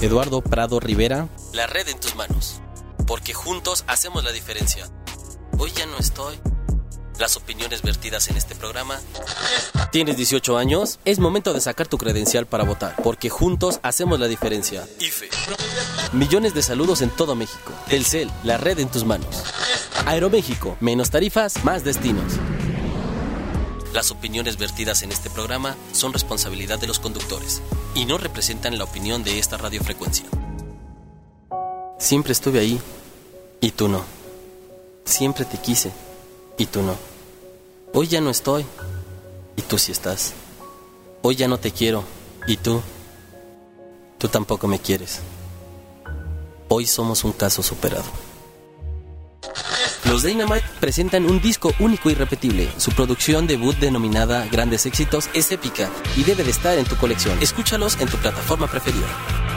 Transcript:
Eduardo Prado Rivera. La red en tus manos. Porque juntos hacemos la diferencia. Hoy ya no estoy. Las opiniones vertidas en este programa. ¿Tienes 18 años? Es momento de sacar tu credencial para votar, porque juntos hacemos la diferencia. IFE. Millones de saludos en todo México. Telcel, la red en tus manos. Aeroméxico, menos tarifas, más destinos. Las opiniones vertidas en este programa son responsabilidad de los conductores y no representan la opinión de esta radiofrecuencia. Siempre estuve ahí y tú no. Siempre te quise y tú no. Hoy ya no estoy y tú sí estás. Hoy ya no te quiero y tú, tú tampoco me quieres. Hoy somos un caso superado. Los Dynamite presentan un disco único y repetible. Su producción debut denominada Grandes Éxitos es épica y debe de estar en tu colección. Escúchalos en tu plataforma preferida.